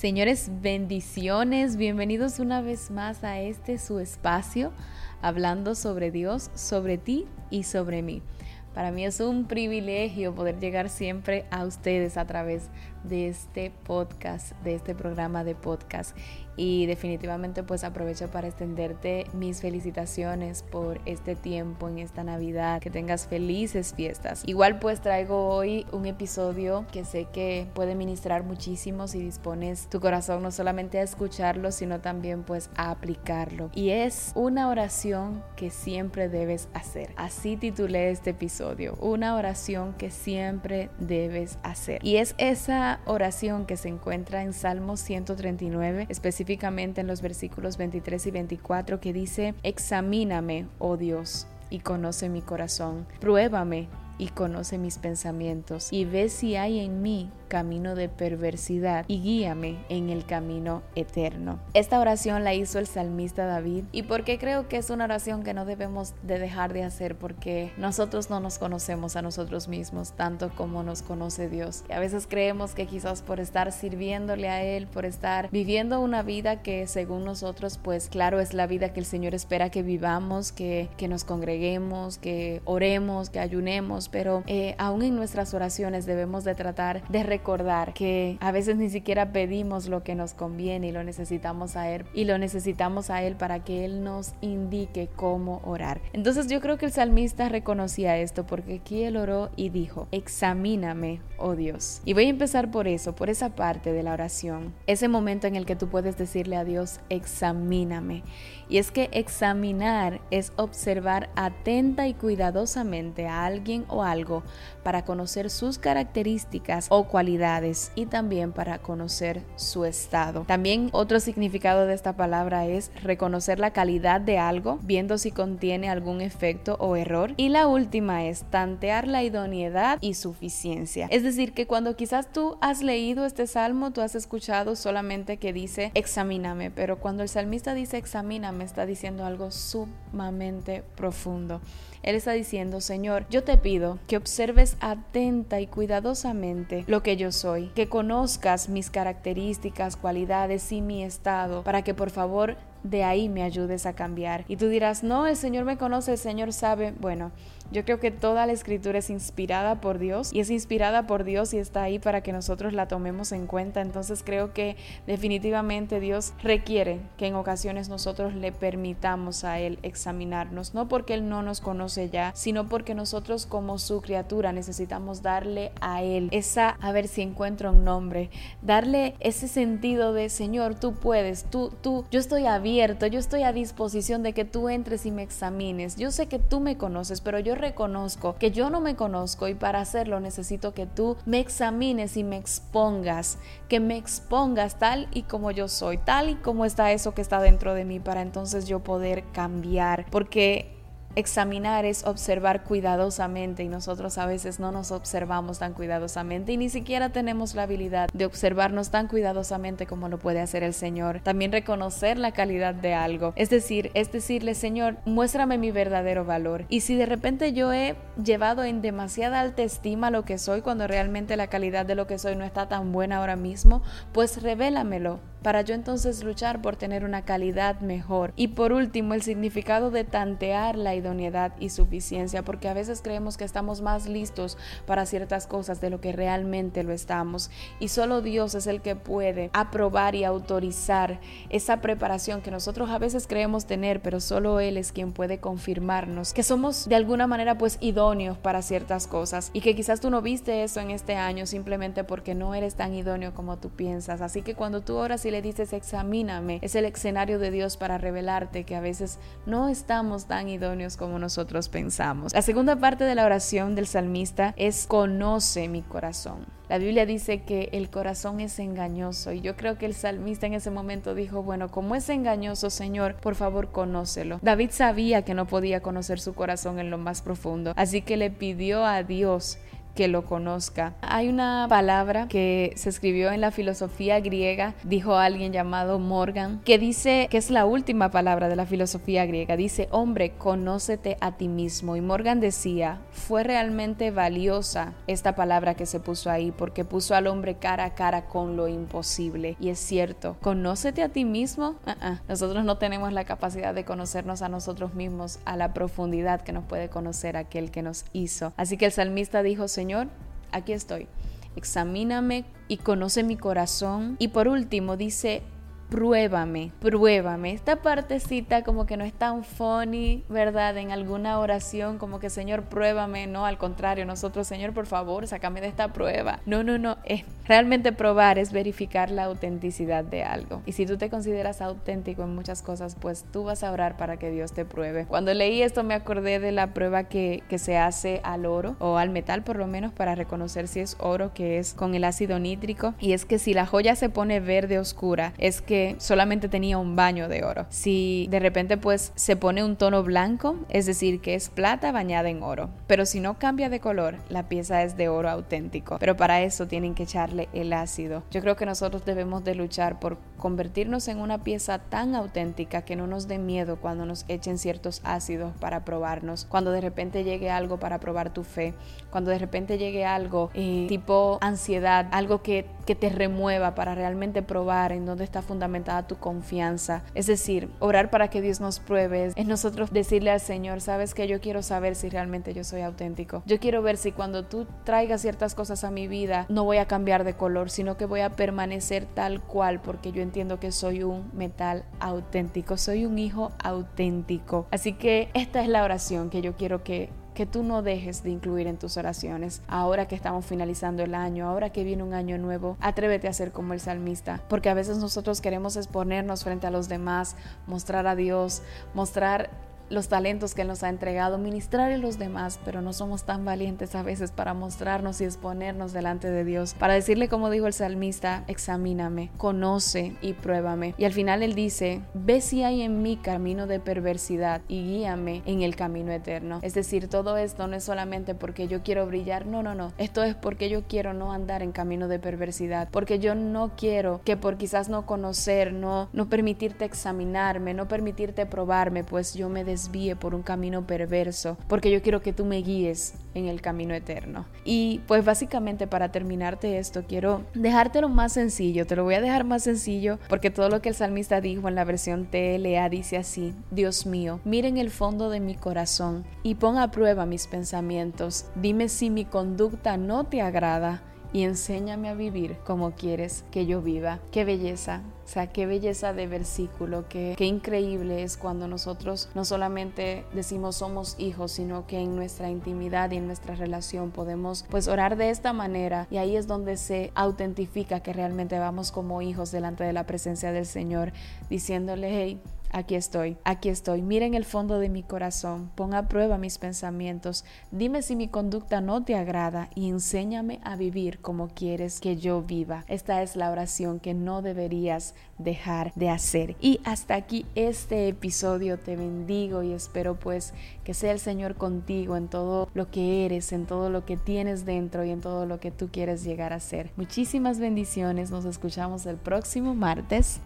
Señores, bendiciones, bienvenidos una vez más a este su espacio, hablando sobre Dios, sobre ti y sobre mí. Para mí es un privilegio poder llegar siempre a ustedes a través de este podcast, de este programa de podcast y definitivamente pues aprovecho para extenderte mis felicitaciones por este tiempo en esta Navidad, que tengas felices fiestas. Igual pues traigo hoy un episodio que sé que puede ministrar muchísimo si dispones tu corazón no solamente a escucharlo, sino también pues a aplicarlo. Y es una oración que siempre debes hacer. Así titulé este episodio, una oración que siempre debes hacer. Y es esa oración que se encuentra en Salmo 139, específicamente en los versículos 23 y 24 que dice, examíname, oh Dios, y conoce mi corazón, pruébame y conoce mis pensamientos, y ve si hay en mí camino de perversidad y guíame en el camino eterno. Esta oración la hizo el salmista David y porque creo que es una oración que no debemos de dejar de hacer porque nosotros no nos conocemos a nosotros mismos tanto como nos conoce Dios. Y a veces creemos que quizás por estar sirviéndole a Él, por estar viviendo una vida que según nosotros pues claro es la vida que el Señor espera que vivamos, que, que nos congreguemos, que oremos, que ayunemos, pero eh, aún en nuestras oraciones debemos de tratar de recordar que a veces ni siquiera pedimos lo que nos conviene y lo necesitamos a Él y lo necesitamos a Él para que Él nos indique cómo orar. Entonces yo creo que el salmista reconocía esto porque aquí él oró y dijo, examíname, oh Dios. Y voy a empezar por eso, por esa parte de la oración, ese momento en el que tú puedes decirle a Dios, examíname. Y es que examinar es observar atenta y cuidadosamente a alguien o algo para conocer sus características o cualidades y también para conocer su estado. También otro significado de esta palabra es reconocer la calidad de algo, viendo si contiene algún efecto o error. Y la última es tantear la idoneidad y suficiencia. Es decir, que cuando quizás tú has leído este salmo, tú has escuchado solamente que dice examíname, pero cuando el salmista dice examíname, está diciendo algo profundo. Él está diciendo, Señor, yo te pido que observes atenta y cuidadosamente lo que yo soy, que conozcas mis características, cualidades y mi estado, para que por favor de ahí me ayudes a cambiar. Y tú dirás, no, el Señor me conoce, el Señor sabe. Bueno, yo creo que toda la escritura es inspirada por Dios y es inspirada por Dios y está ahí para que nosotros la tomemos en cuenta. Entonces creo que definitivamente Dios requiere que en ocasiones nosotros le permitamos a Él examinarnos, no porque Él no nos conoce ya, sino porque nosotros como su criatura necesitamos darle a Él esa, a ver si encuentro un nombre, darle ese sentido de Señor, tú puedes, tú, tú, yo estoy abierto, yo estoy a disposición de que tú entres y me examines. Yo sé que tú me conoces, pero yo reconozco que yo no me conozco y para hacerlo necesito que tú me examines y me expongas, que me expongas tal y como yo soy, tal y como está eso que está dentro de mí para entonces yo poder cambiar, porque Examinar es observar cuidadosamente y nosotros a veces no nos observamos tan cuidadosamente y ni siquiera tenemos la habilidad de observarnos tan cuidadosamente como lo puede hacer el Señor. También reconocer la calidad de algo, es decir, es decirle, Señor, muéstrame mi verdadero valor. Y si de repente yo he llevado en demasiada alta estima lo que soy cuando realmente la calidad de lo que soy no está tan buena ahora mismo, pues revélamelo para yo entonces luchar por tener una calidad mejor. Y por último, el significado de tantear la idoneidad y suficiencia, porque a veces creemos que estamos más listos para ciertas cosas de lo que realmente lo estamos. Y solo Dios es el que puede aprobar y autorizar esa preparación que nosotros a veces creemos tener, pero solo Él es quien puede confirmarnos que somos de alguna manera pues idóneos para ciertas cosas y que quizás tú no viste eso en este año simplemente porque no eres tan idóneo como tú piensas. Así que cuando tú oras y le dices examíname, es el escenario de Dios para revelarte que a veces no estamos tan idóneos como nosotros pensamos. La segunda parte de la oración del salmista es conoce mi corazón. La Biblia dice que el corazón es engañoso y yo creo que el salmista en ese momento dijo, bueno, como es engañoso, Señor, por favor, conócelo. David sabía que no podía conocer su corazón en lo más profundo, así que le pidió a Dios que lo conozca. Hay una palabra que se escribió en la filosofía griega, dijo alguien llamado Morgan, que dice que es la última palabra de la filosofía griega. Dice, hombre, conócete a ti mismo. Y Morgan decía, fue realmente valiosa esta palabra que se puso ahí porque puso al hombre cara a cara con lo imposible. Y es cierto, conócete a ti mismo. Uh-uh. Nosotros no tenemos la capacidad de conocernos a nosotros mismos a la profundidad que nos puede conocer aquel que nos hizo. Así que el salmista dijo, Señor, aquí estoy. Examíname y conoce mi corazón. Y por último dice, pruébame, pruébame. Esta partecita como que no es tan funny, ¿verdad? En alguna oración como que Señor, pruébame, no, al contrario, nosotros, Señor, por favor, sácame de esta prueba. No, no, no, es realmente probar es verificar la autenticidad de algo. Y si tú te consideras auténtico en muchas cosas, pues tú vas a orar para que Dios te pruebe. Cuando leí esto me acordé de la prueba que, que se hace al oro o al metal por lo menos para reconocer si es oro, que es con el ácido nítrico. Y es que si la joya se pone verde oscura, es que solamente tenía un baño de oro. Si de repente pues se pone un tono blanco, es decir, que es plata bañada en oro. Pero si no cambia de color, la pieza es de oro auténtico. Pero para eso tienen que echarle el ácido. Yo creo que nosotros debemos de luchar por convertirnos en una pieza tan auténtica que no nos dé miedo cuando nos echen ciertos ácidos para probarnos, cuando de repente llegue algo para probar tu fe, cuando de repente llegue algo eh, tipo ansiedad, algo que, que te remueva para realmente probar en dónde está fundamentada tu confianza. Es decir, orar para que Dios nos pruebe es nosotros decirle al Señor, sabes que yo quiero saber si realmente yo soy auténtico. Yo quiero ver si cuando tú traigas ciertas cosas a mi vida no voy a cambiar de color, sino que voy a permanecer tal cual porque yo entiendo que soy un metal auténtico, soy un hijo auténtico. Así que esta es la oración que yo quiero que que tú no dejes de incluir en tus oraciones. Ahora que estamos finalizando el año, ahora que viene un año nuevo, atrévete a ser como el salmista, porque a veces nosotros queremos exponernos frente a los demás, mostrar a Dios, mostrar los talentos que nos ha entregado, ministrar a los demás, pero no somos tan valientes a veces para mostrarnos y exponernos delante de Dios, para decirle como dijo el salmista, examíname, conoce y pruébame. Y al final Él dice, ve si hay en mí camino de perversidad y guíame en el camino eterno. Es decir, todo esto no es solamente porque yo quiero brillar, no, no, no, esto es porque yo quiero no andar en camino de perversidad, porque yo no quiero que por quizás no conocer, no, no permitirte examinarme, no permitirte probarme, pues yo me des desvíe por un camino perverso, porque yo quiero que tú me guíes en el camino eterno. Y pues básicamente para terminarte esto, quiero dejártelo más sencillo, te lo voy a dejar más sencillo porque todo lo que el salmista dijo en la versión TLA dice así, Dios mío, miren el fondo de mi corazón y pon a prueba mis pensamientos, dime si mi conducta no te agrada y enséñame a vivir como quieres que yo viva. Qué belleza, o sea, qué belleza de versículo, qué, qué increíble es cuando nosotros no solamente decimos somos hijos, sino que en nuestra intimidad y en nuestra relación podemos pues orar de esta manera y ahí es donde se autentifica que realmente vamos como hijos delante de la presencia del Señor, diciéndole, hey, Aquí estoy, aquí estoy. Miren el fondo de mi corazón, pon a prueba mis pensamientos, dime si mi conducta no te agrada y enséñame a vivir como quieres que yo viva. Esta es la oración que no deberías dejar de hacer. Y hasta aquí este episodio te bendigo y espero pues que sea el Señor contigo en todo lo que eres, en todo lo que tienes dentro y en todo lo que tú quieres llegar a ser. Muchísimas bendiciones, nos escuchamos el próximo martes.